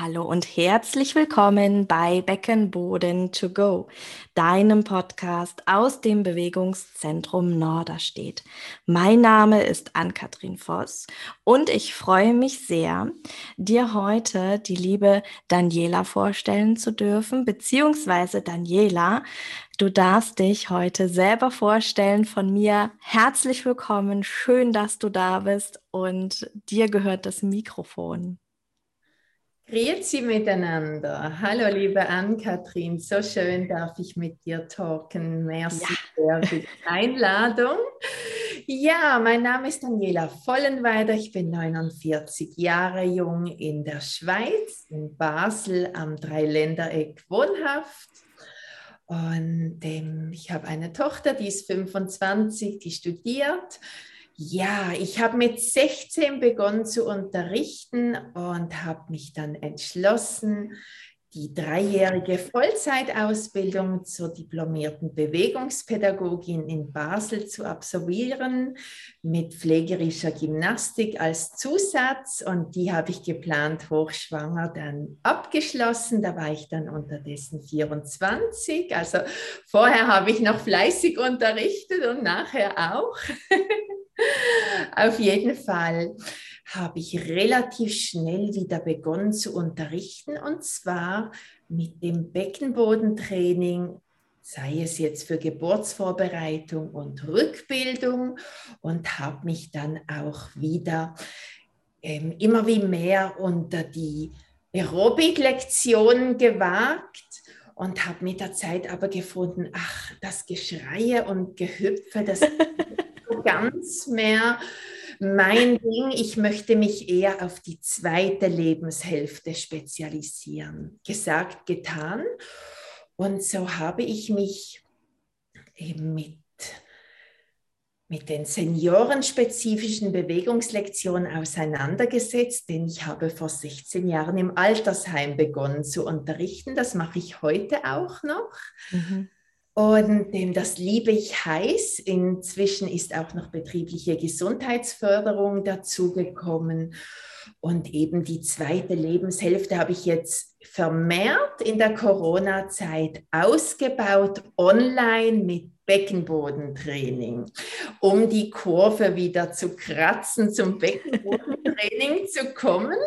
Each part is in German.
Hallo und herzlich willkommen bei Beckenboden to go, deinem Podcast aus dem Bewegungszentrum Norderstedt. Mein Name ist Ann-Kathrin Voss und ich freue mich sehr, dir heute die liebe Daniela vorstellen zu dürfen, beziehungsweise Daniela, du darfst dich heute selber vorstellen von mir. Herzlich willkommen, schön, dass du da bist und dir gehört das Mikrofon. Grüezi miteinander. Hallo, liebe Ann-Kathrin. So schön darf ich mit dir talken. Merci ja. für die Einladung. Ja, mein Name ist Daniela Vollenweider. Ich bin 49 Jahre jung in der Schweiz, in Basel am Dreiländereck wohnhaft. Und ähm, ich habe eine Tochter, die ist 25, die studiert ja, ich habe mit 16 begonnen zu unterrichten und habe mich dann entschlossen, die dreijährige Vollzeitausbildung zur diplomierten Bewegungspädagogin in Basel zu absolvieren mit pflegerischer Gymnastik als Zusatz. Und die habe ich geplant, hochschwanger dann abgeschlossen. Da war ich dann unterdessen 24. Also vorher habe ich noch fleißig unterrichtet und nachher auch. Auf jeden Fall habe ich relativ schnell wieder begonnen zu unterrichten und zwar mit dem Beckenbodentraining, sei es jetzt für Geburtsvorbereitung und Rückbildung und habe mich dann auch wieder ähm, immer wie mehr unter die Aerobic-Lektionen gewagt und habe mit der Zeit aber gefunden, ach, das Geschreie und Gehüpfe, das ganz mehr mein Ding. Ich möchte mich eher auf die zweite Lebenshälfte spezialisieren. Gesagt, getan. Und so habe ich mich eben mit, mit den seniorenspezifischen Bewegungslektionen auseinandergesetzt, denn ich habe vor 16 Jahren im Altersheim begonnen zu unterrichten. Das mache ich heute auch noch. Mhm. Und das liebe ich heiß. Inzwischen ist auch noch betriebliche Gesundheitsförderung dazugekommen. Und eben die zweite Lebenshälfte habe ich jetzt vermehrt in der Corona-Zeit ausgebaut, online mit Beckenbodentraining, um die Kurve wieder zu kratzen, zum Beckenbodentraining zu kommen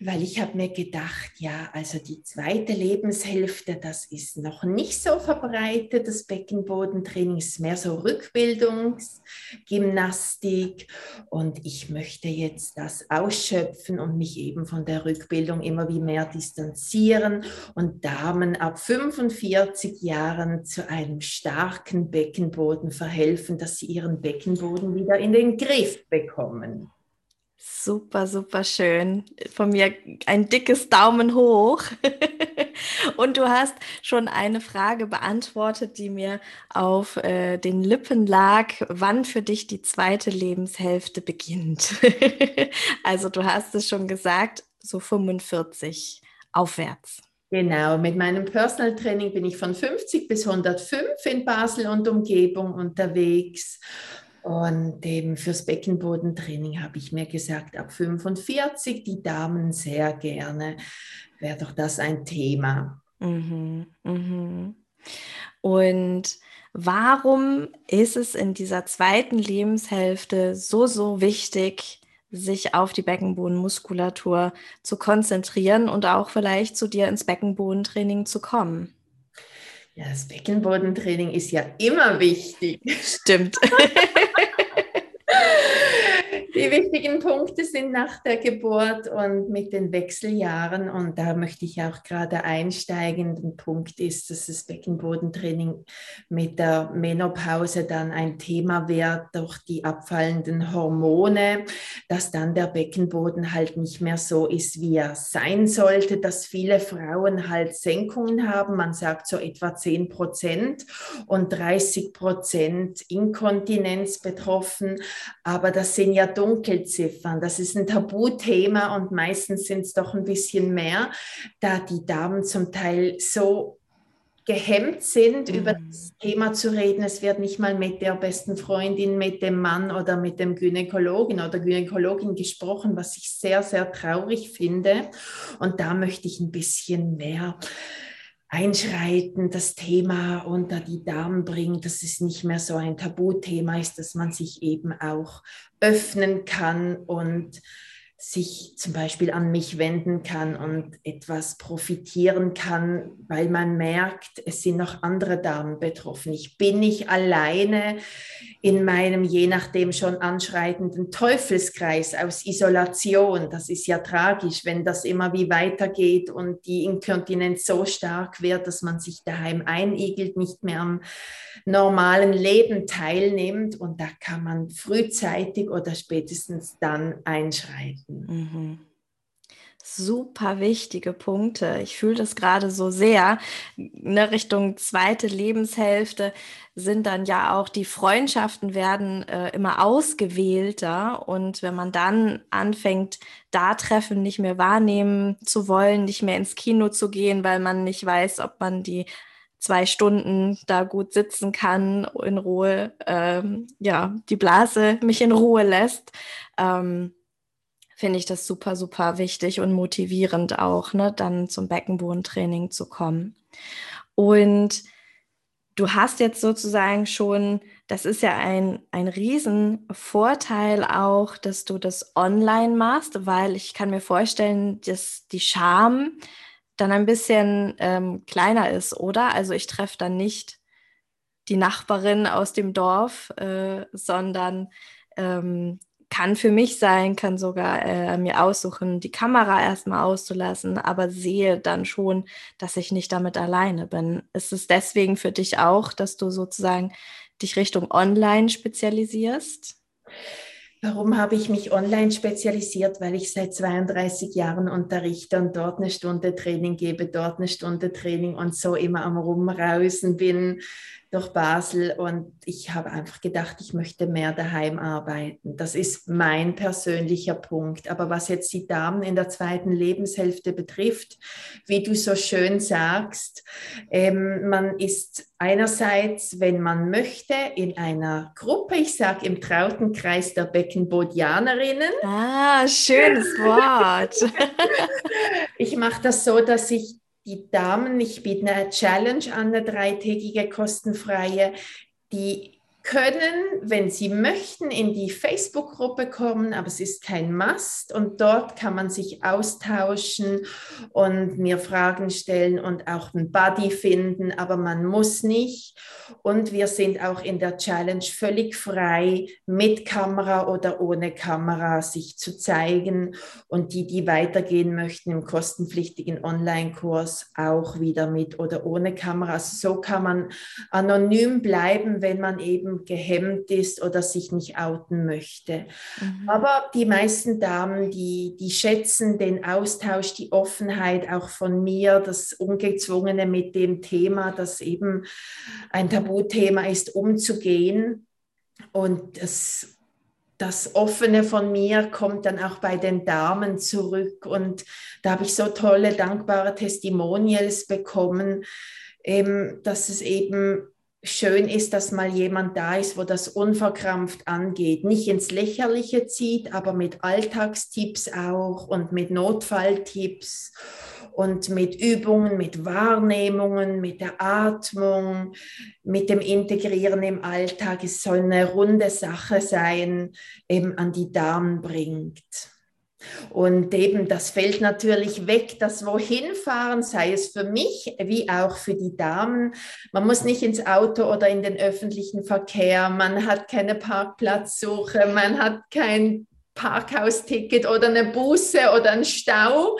weil ich habe mir gedacht, ja, also die zweite Lebenshälfte, das ist noch nicht so verbreitet, das Beckenbodentraining ist mehr so Rückbildungsgymnastik und ich möchte jetzt das ausschöpfen und mich eben von der Rückbildung immer wie mehr distanzieren und Damen ab 45 Jahren zu einem starken Beckenboden verhelfen, dass sie ihren Beckenboden wieder in den Griff bekommen. Super, super schön. Von mir ein dickes Daumen hoch. Und du hast schon eine Frage beantwortet, die mir auf äh, den Lippen lag, wann für dich die zweite Lebenshälfte beginnt. also du hast es schon gesagt, so 45 aufwärts. Genau, mit meinem Personal Training bin ich von 50 bis 105 in Basel und Umgebung unterwegs. Und eben fürs Beckenbodentraining habe ich mir gesagt, ab 45, die Damen sehr gerne, wäre doch das ein Thema. Mhm, mhm. Und warum ist es in dieser zweiten Lebenshälfte so, so wichtig, sich auf die Beckenbodenmuskulatur zu konzentrieren und auch vielleicht zu dir ins Beckenbodentraining zu kommen? Ja, das Beckenbodentraining ist ja immer wichtig. Stimmt. Die wichtigen Punkte sind nach der Geburt und mit den Wechseljahren. Und da möchte ich auch gerade einsteigen. Der Punkt ist, dass das Beckenbodentraining mit der Menopause dann ein Thema wird durch die abfallenden Hormone, dass dann der Beckenboden halt nicht mehr so ist, wie er sein sollte, dass viele Frauen halt Senkungen haben. Man sagt so etwa 10 Prozent und 30 Prozent Inkontinenz betroffen. Aber das sind ja Dunkelziffern. Das ist ein Tabuthema und meistens sind es doch ein bisschen mehr, da die Damen zum Teil so gehemmt sind, mhm. über das Thema zu reden. Es wird nicht mal mit der besten Freundin, mit dem Mann oder mit dem Gynäkologen oder Gynäkologin gesprochen, was ich sehr, sehr traurig finde. Und da möchte ich ein bisschen mehr einschreiten, das Thema unter die Damen bringen, dass es nicht mehr so ein Tabuthema ist, dass man sich eben auch öffnen kann und sich zum Beispiel an mich wenden kann und etwas profitieren kann, weil man merkt, es sind noch andere Damen betroffen. Ich bin nicht alleine in meinem je nachdem schon anschreitenden Teufelskreis aus Isolation. Das ist ja tragisch, wenn das immer wie weitergeht und die Inkontinenz so stark wird, dass man sich daheim einigelt, nicht mehr am normalen Leben teilnimmt. Und da kann man frühzeitig oder spätestens dann einschreiten. Mhm. Super wichtige Punkte. Ich fühle das gerade so sehr. In ne, Richtung zweite Lebenshälfte sind dann ja auch die Freundschaften werden äh, immer ausgewählter. Und wenn man dann anfängt, da Treffen nicht mehr wahrnehmen zu wollen, nicht mehr ins Kino zu gehen, weil man nicht weiß, ob man die zwei Stunden da gut sitzen kann, in Ruhe, ähm, ja, die Blase mich in Ruhe lässt. Ähm, finde ich das super, super wichtig und motivierend auch, ne, dann zum Beckenbodentraining zu kommen. Und du hast jetzt sozusagen schon, das ist ja ein, ein Riesenvorteil auch, dass du das online machst, weil ich kann mir vorstellen, dass die Scham dann ein bisschen ähm, kleiner ist, oder? Also ich treffe dann nicht die Nachbarin aus dem Dorf, äh, sondern ähm, kann für mich sein, kann sogar äh, mir aussuchen, die Kamera erstmal auszulassen, aber sehe dann schon, dass ich nicht damit alleine bin. Ist es deswegen für dich auch, dass du sozusagen dich Richtung Online spezialisierst? Warum habe ich mich online spezialisiert? Weil ich seit 32 Jahren unterrichte und dort eine Stunde Training gebe, dort eine Stunde Training und so immer am Rumrausen bin, durch Basel und ich habe einfach gedacht, ich möchte mehr daheim arbeiten. Das ist mein persönlicher Punkt. Aber was jetzt die Damen in der zweiten Lebenshälfte betrifft, wie du so schön sagst, ähm, man ist einerseits, wenn man möchte, in einer Gruppe, ich sage im Trautenkreis der Beckenbodianerinnen. Ah, schönes Wort. ich mache das so, dass ich die Damen, ich biete eine Challenge an, eine dreitägige kostenfreie, die können, wenn Sie möchten, in die Facebook-Gruppe kommen, aber es ist kein Must und dort kann man sich austauschen und mir Fragen stellen und auch einen Buddy finden, aber man muss nicht. Und wir sind auch in der Challenge völlig frei, mit Kamera oder ohne Kamera sich zu zeigen und die, die weitergehen möchten im kostenpflichtigen Online-Kurs, auch wieder mit oder ohne Kamera. Also so kann man anonym bleiben, wenn man eben gehemmt ist oder sich nicht outen möchte. Mhm. Aber die meisten Damen, die, die schätzen den Austausch, die Offenheit auch von mir, das Ungezwungene mit dem Thema, das eben ein Tabuthema ist, umzugehen. Und das das Offene von mir kommt dann auch bei den Damen zurück. Und da habe ich so tolle, dankbare Testimonials bekommen, ähm, dass es eben schön ist, dass mal jemand da ist, wo das unverkrampft angeht, nicht ins Lächerliche zieht, aber mit Alltagstipps auch und mit Notfalltipps und mit Übungen, mit Wahrnehmungen, mit der Atmung, mit dem Integrieren im Alltag. Es soll eine runde Sache sein, eben an die Damen bringt. Und eben, das fällt natürlich weg, das Wohinfahren, sei es für mich wie auch für die Damen. Man muss nicht ins Auto oder in den öffentlichen Verkehr, man hat keine Parkplatzsuche, man hat kein Parkhausticket oder eine Buße oder einen Stau.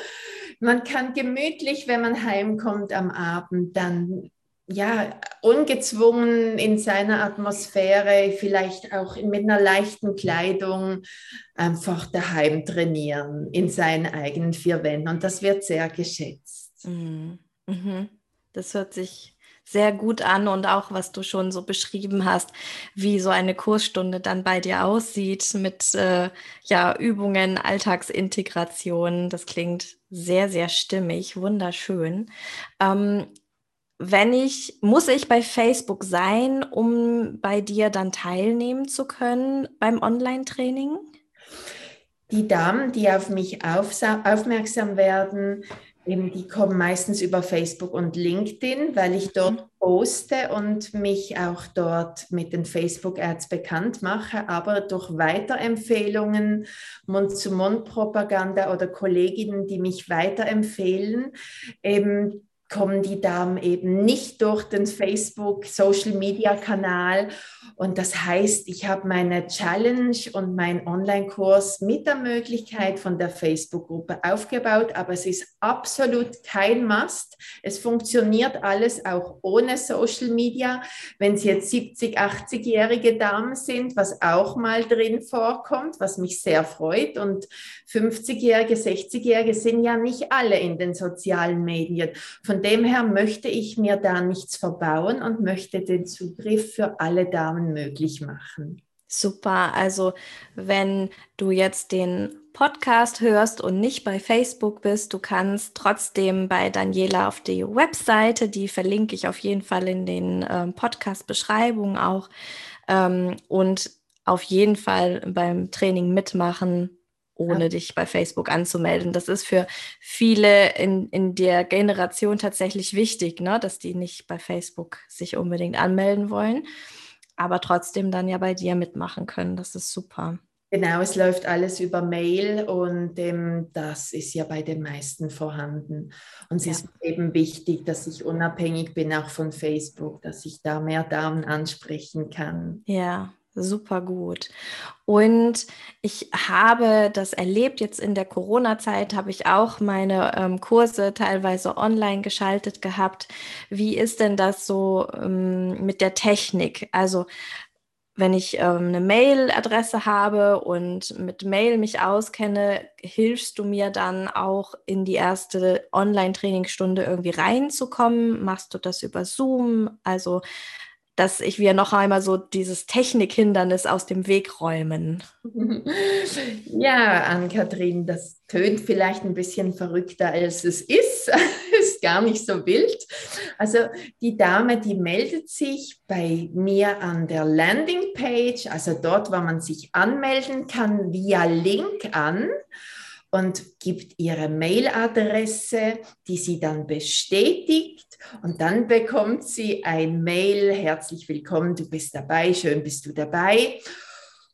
Man kann gemütlich, wenn man heimkommt am Abend, dann ja, ungezwungen in seiner Atmosphäre, vielleicht auch mit einer leichten Kleidung, einfach daheim trainieren, in seinen eigenen vier Wänden. Und das wird sehr geschätzt. Mhm. Mhm. Das hört sich sehr gut an und auch, was du schon so beschrieben hast, wie so eine Kursstunde dann bei dir aussieht mit äh, ja, Übungen, Alltagsintegration. Das klingt sehr, sehr stimmig, wunderschön. Ähm, wenn ich, muss ich bei Facebook sein, um bei dir dann teilnehmen zu können beim Online-Training? Die Damen, die auf mich aufmerksam werden, Eben, die kommen meistens über Facebook und LinkedIn, weil ich dort mhm. poste und mich auch dort mit den Facebook-Ads bekannt mache, aber durch Weiterempfehlungen, Mund-zu-Mund-Propaganda oder Kolleginnen, die mich weiterempfehlen, eben kommen die Damen eben nicht durch den Facebook-Social-Media-Kanal. Und das heißt, ich habe meine Challenge und meinen Online-Kurs mit der Möglichkeit von der Facebook-Gruppe aufgebaut, aber es ist absolut kein Must. Es funktioniert alles auch ohne Social-Media. Wenn es jetzt 70, 80-jährige Damen sind, was auch mal drin vorkommt, was mich sehr freut. Und 50-jährige, 60-jährige sind ja nicht alle in den sozialen Medien. Von dem her möchte ich mir da nichts verbauen und möchte den Zugriff für alle Damen möglich machen. Super. Also wenn du jetzt den Podcast hörst und nicht bei Facebook bist, du kannst trotzdem bei Daniela auf die Webseite, die verlinke ich auf jeden Fall in den ähm, Podcast-Beschreibungen auch, ähm, und auf jeden Fall beim Training mitmachen ohne ja. dich bei Facebook anzumelden. Das ist für viele in, in der Generation tatsächlich wichtig, ne? dass die nicht bei Facebook sich unbedingt anmelden wollen, aber trotzdem dann ja bei dir mitmachen können. Das ist super. Genau, es läuft alles über Mail und ähm, das ist ja bei den meisten vorhanden. Und es ja. ist eben wichtig, dass ich unabhängig bin auch von Facebook, dass ich da mehr Damen ansprechen kann. Ja, super gut. Und ich habe das erlebt, jetzt in der Corona-Zeit habe ich auch meine ähm, Kurse teilweise online geschaltet gehabt. Wie ist denn das so ähm, mit der Technik? Also wenn ich ähm, eine Mail-Adresse habe und mit Mail mich auskenne, hilfst du mir dann auch in die erste Online-Trainingsstunde irgendwie reinzukommen? Machst du das über Zoom? Also dass ich wir noch einmal so dieses Technikhindernis aus dem Weg räumen. Ja, Ann-Kathrin, das tönt vielleicht ein bisschen verrückter, als es ist. ist gar nicht so wild. Also die Dame, die meldet sich bei mir an der Landingpage, also dort, wo man sich anmelden kann, via Link an und gibt ihre Mailadresse, die sie dann bestätigt und dann bekommt sie ein Mail, herzlich willkommen, du bist dabei, schön bist du dabei.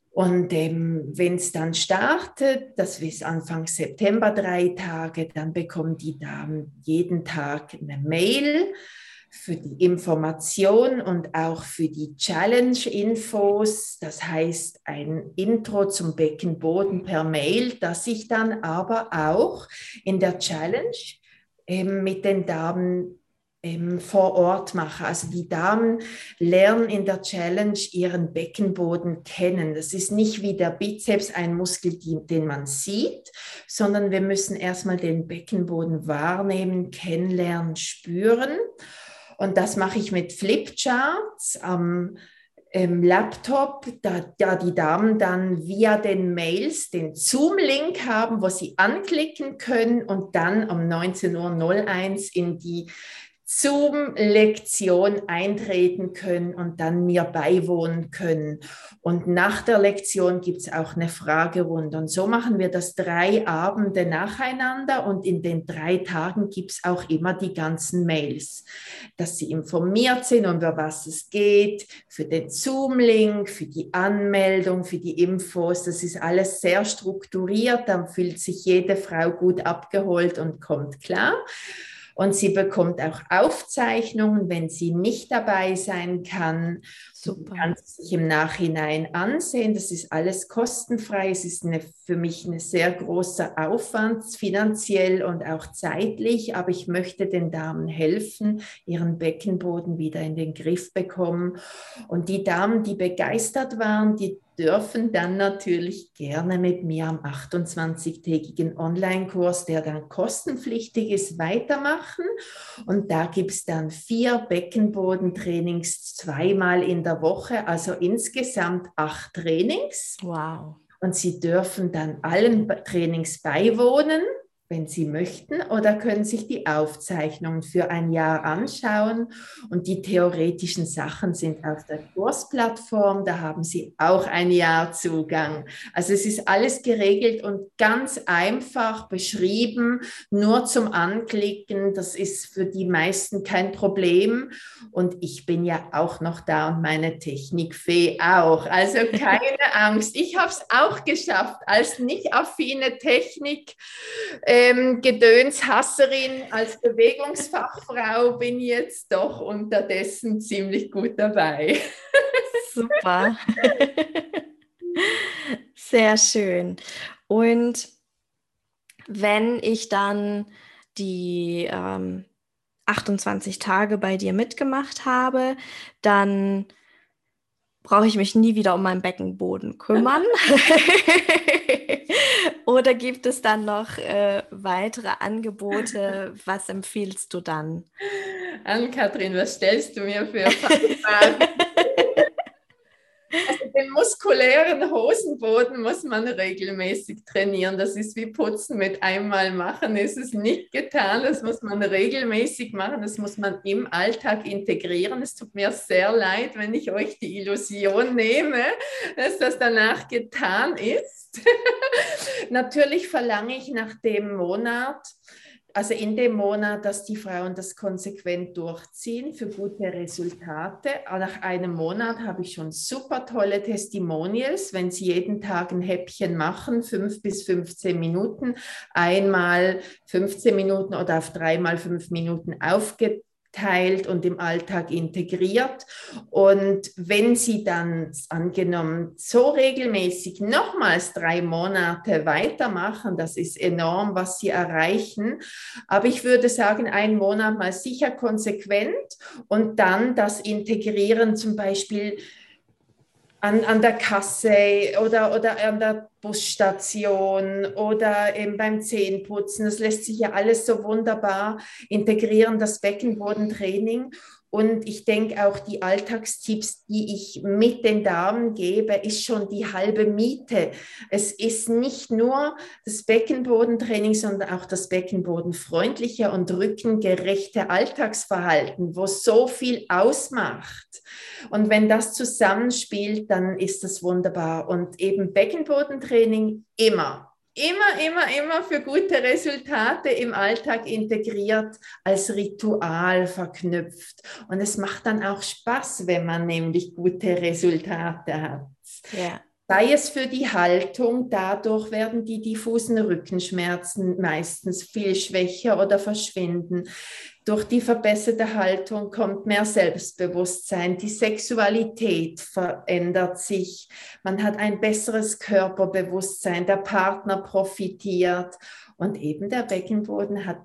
Und ähm, wenn es dann startet, das ist Anfang September drei Tage, dann bekommen die Damen jeden Tag eine Mail für die Information und auch für die Challenge-Infos, das heißt ein Intro zum Beckenboden per Mail, das ich dann aber auch in der Challenge ähm, mit den Damen ähm, vor Ort mache. Also die Damen lernen in der Challenge ihren Beckenboden kennen. Das ist nicht wie der Bizeps ein Muskel, den man sieht, sondern wir müssen erstmal den Beckenboden wahrnehmen, kennenlernen, spüren. Und das mache ich mit Flipcharts am ähm, Laptop, da, da die Damen dann via den Mails den Zoom-Link haben, wo sie anklicken können und dann um 19.01 Uhr in die Zoom-Lektion eintreten können und dann mir beiwohnen können. Und nach der Lektion gibt es auch eine Fragerunde. Und so machen wir das drei Abende nacheinander und in den drei Tagen gibt es auch immer die ganzen Mails, dass sie informiert sind, über was es geht, für den Zoom-Link, für die Anmeldung, für die Infos. Das ist alles sehr strukturiert. Dann fühlt sich jede Frau gut abgeholt und kommt klar. Und sie bekommt auch Aufzeichnungen, wenn sie nicht dabei sein kann. Super. Kann sie sich im Nachhinein ansehen. Das ist alles kostenfrei. Es ist eine, für mich ein sehr großer Aufwand, finanziell und auch zeitlich. Aber ich möchte den Damen helfen, ihren Beckenboden wieder in den Griff bekommen. Und die Damen, die begeistert waren, die dürfen dann natürlich gerne mit mir am 28-tägigen Online-Kurs, der dann kostenpflichtig ist, weitermachen. Und da gibt es dann vier Beckenbodentrainings zweimal in der Woche, also insgesamt acht Trainings. Wow. Und Sie dürfen dann allen Trainings beiwohnen wenn Sie möchten, oder können sich die Aufzeichnungen für ein Jahr anschauen. Und die theoretischen Sachen sind auf der Kursplattform. Da haben Sie auch ein Jahr Zugang. Also es ist alles geregelt und ganz einfach beschrieben, nur zum Anklicken. Das ist für die meisten kein Problem. Und ich bin ja auch noch da und meine Technikfee auch. Also keine Angst. Ich habe es auch geschafft als nicht affine Technik. Äh, ähm, Gedönshasserin als Bewegungsfachfrau bin jetzt doch unterdessen ziemlich gut dabei. Super. Sehr schön. Und wenn ich dann die ähm, 28 Tage bei dir mitgemacht habe, dann brauche ich mich nie wieder um meinen Beckenboden kümmern. Oder gibt es dann noch äh, weitere Angebote? Was empfiehlst du dann? Ann-Kathrin, was stellst du mir für Fragen? Also den muskulären Hosenboden muss man regelmäßig trainieren. Das ist wie Putzen mit einmal machen. ist Es nicht getan. Das muss man regelmäßig machen. Das muss man im Alltag integrieren. Es tut mir sehr leid, wenn ich euch die Illusion nehme, dass das danach getan ist. Natürlich verlange ich nach dem Monat also in dem Monat, dass die Frauen das konsequent durchziehen für gute Resultate. Nach einem Monat habe ich schon super tolle Testimonials, wenn sie jeden Tag ein Häppchen machen, fünf bis 15 Minuten, einmal 15 Minuten oder auf dreimal fünf Minuten aufgeteilt teilt und im Alltag integriert. Und wenn Sie dann angenommen so regelmäßig nochmals drei Monate weitermachen, das ist enorm, was Sie erreichen. Aber ich würde sagen, einen Monat mal sicher konsequent und dann das Integrieren zum Beispiel an, an der Kasse oder, oder an der Busstation oder eben beim Zähneputzen. Das lässt sich ja alles so wunderbar integrieren, das Beckenbodentraining. Und ich denke auch die Alltagstipps, die ich mit den Damen gebe, ist schon die halbe Miete. Es ist nicht nur das Beckenbodentraining, sondern auch das Beckenbodenfreundliche und rückengerechte Alltagsverhalten, wo so viel ausmacht. Und wenn das zusammenspielt, dann ist das wunderbar. Und eben Beckenbodentraining immer immer, immer, immer für gute Resultate im Alltag integriert, als Ritual verknüpft. Und es macht dann auch Spaß, wenn man nämlich gute Resultate hat. Ja. Sei es für die Haltung, dadurch werden die diffusen Rückenschmerzen meistens viel schwächer oder verschwinden. Durch die verbesserte Haltung kommt mehr Selbstbewusstsein, die Sexualität verändert sich, man hat ein besseres Körperbewusstsein, der Partner profitiert. Und eben der Beckenboden hat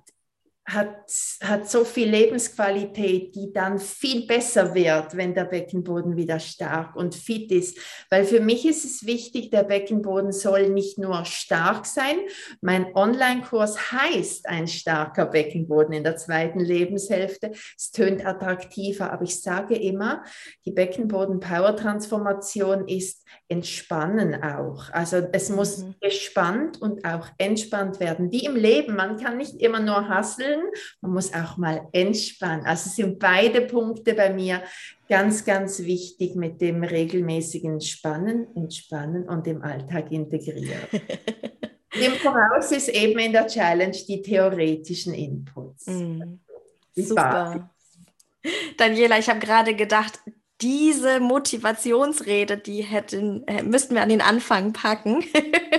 hat, hat so viel Lebensqualität, die dann viel besser wird, wenn der Beckenboden wieder stark und fit ist. Weil für mich ist es wichtig, der Beckenboden soll nicht nur stark sein. Mein Online-Kurs heißt ein starker Beckenboden in der zweiten Lebenshälfte. Es tönt attraktiver, aber ich sage immer, die Beckenboden-Power-Transformation ist entspannen auch. Also es muss mhm. gespannt und auch entspannt werden, wie im Leben. Man kann nicht immer nur hasseln, man muss auch mal entspannen. Also sind beide Punkte bei mir ganz, ganz wichtig mit dem regelmäßigen Spannen, Entspannen und im Alltag integrieren. Dem voraus ist eben in der Challenge die theoretischen Inputs. Mhm. Super. Daniela, ich habe gerade gedacht, diese Motivationsrede, die hätten, äh, müssten wir an den Anfang packen.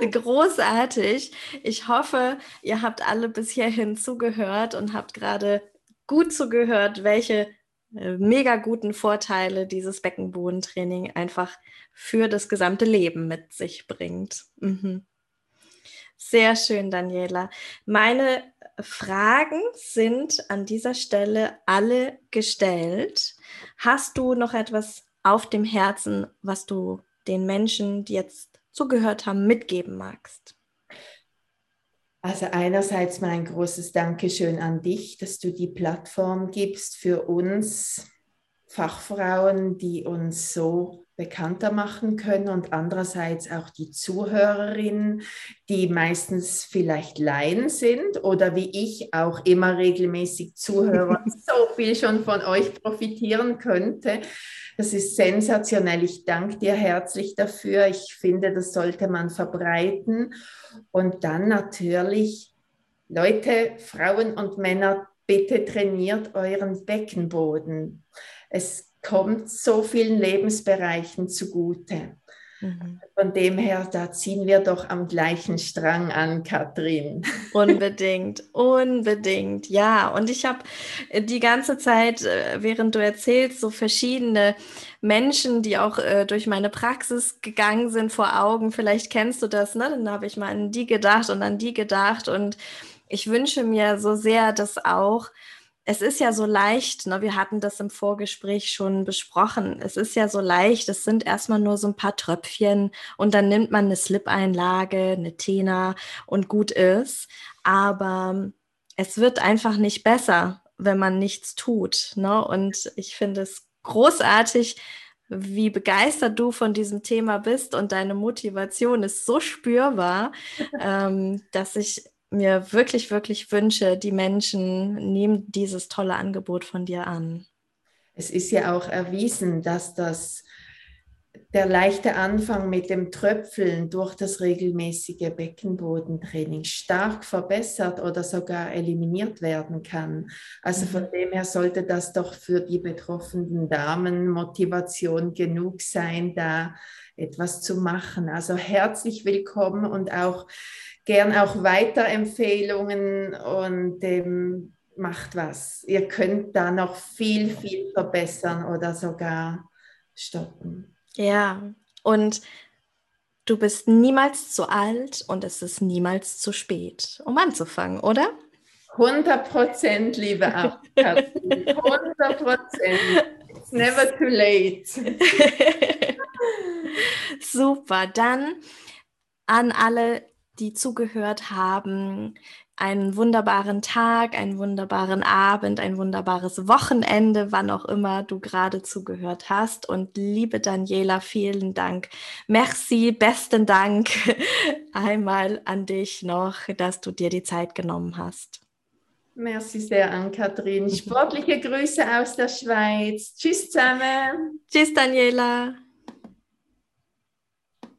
Großartig. Ich hoffe, ihr habt alle bis hierhin zugehört und habt gerade gut zugehört, welche äh, mega guten Vorteile dieses Beckenbodentraining einfach für das gesamte Leben mit sich bringt. Mhm. Sehr schön, Daniela. Meine Fragen sind an dieser Stelle alle gestellt. Hast du noch etwas auf dem Herzen, was du den Menschen, die jetzt zugehört haben, mitgeben magst? Also einerseits mein großes Dankeschön an dich, dass du die Plattform gibst für uns Fachfrauen, die uns so bekannter machen können und andererseits auch die Zuhörerinnen, die meistens vielleicht Laien sind oder wie ich auch immer regelmäßig zuhöre und so viel schon von euch profitieren könnte. Das ist sensationell. Ich danke dir herzlich dafür. Ich finde, das sollte man verbreiten. Und dann natürlich, Leute, Frauen und Männer, bitte trainiert euren Beckenboden. Es kommt so vielen Lebensbereichen zugute. Mhm. Von dem her, da ziehen wir doch am gleichen Strang an, Katrin. Unbedingt, unbedingt, ja. Und ich habe die ganze Zeit, äh, während du erzählst, so verschiedene Menschen, die auch äh, durch meine Praxis gegangen sind, vor Augen. Vielleicht kennst du das, ne? Dann habe ich mal an die gedacht und an die gedacht. Und ich wünsche mir so sehr, dass auch es ist ja so leicht, ne? wir hatten das im Vorgespräch schon besprochen. Es ist ja so leicht, es sind erstmal nur so ein paar Tröpfchen und dann nimmt man eine Slip-Einlage, eine Tena und gut ist. Aber es wird einfach nicht besser, wenn man nichts tut. Ne? Und ich finde es großartig, wie begeistert du von diesem Thema bist und deine Motivation ist so spürbar, ähm, dass ich mir wirklich, wirklich wünsche, die Menschen nehmen dieses tolle Angebot von dir an. Es ist ja auch erwiesen, dass das der leichte Anfang mit dem Tröpfeln durch das regelmäßige Beckenbodentraining stark verbessert oder sogar eliminiert werden kann. Also von mhm. dem her sollte das doch für die betroffenen Damen Motivation genug sein, da etwas zu machen. Also herzlich willkommen und auch gern auch Weiterempfehlungen und ähm, macht was. Ihr könnt da noch viel, viel verbessern oder sogar stoppen. Ja, und du bist niemals zu alt und es ist niemals zu spät, um anzufangen, oder? 100 Prozent, liebe Abkatzen. 100 Prozent. It's never too late. Super, dann an alle die zugehört haben, einen wunderbaren Tag, einen wunderbaren Abend, ein wunderbares Wochenende, wann auch immer du gerade zugehört hast. Und liebe Daniela, vielen Dank. Merci, besten Dank einmal an dich noch, dass du dir die Zeit genommen hast. Merci sehr an Kathrin. Sportliche Grüße aus der Schweiz. Tschüss zusammen. Tschüss, Daniela.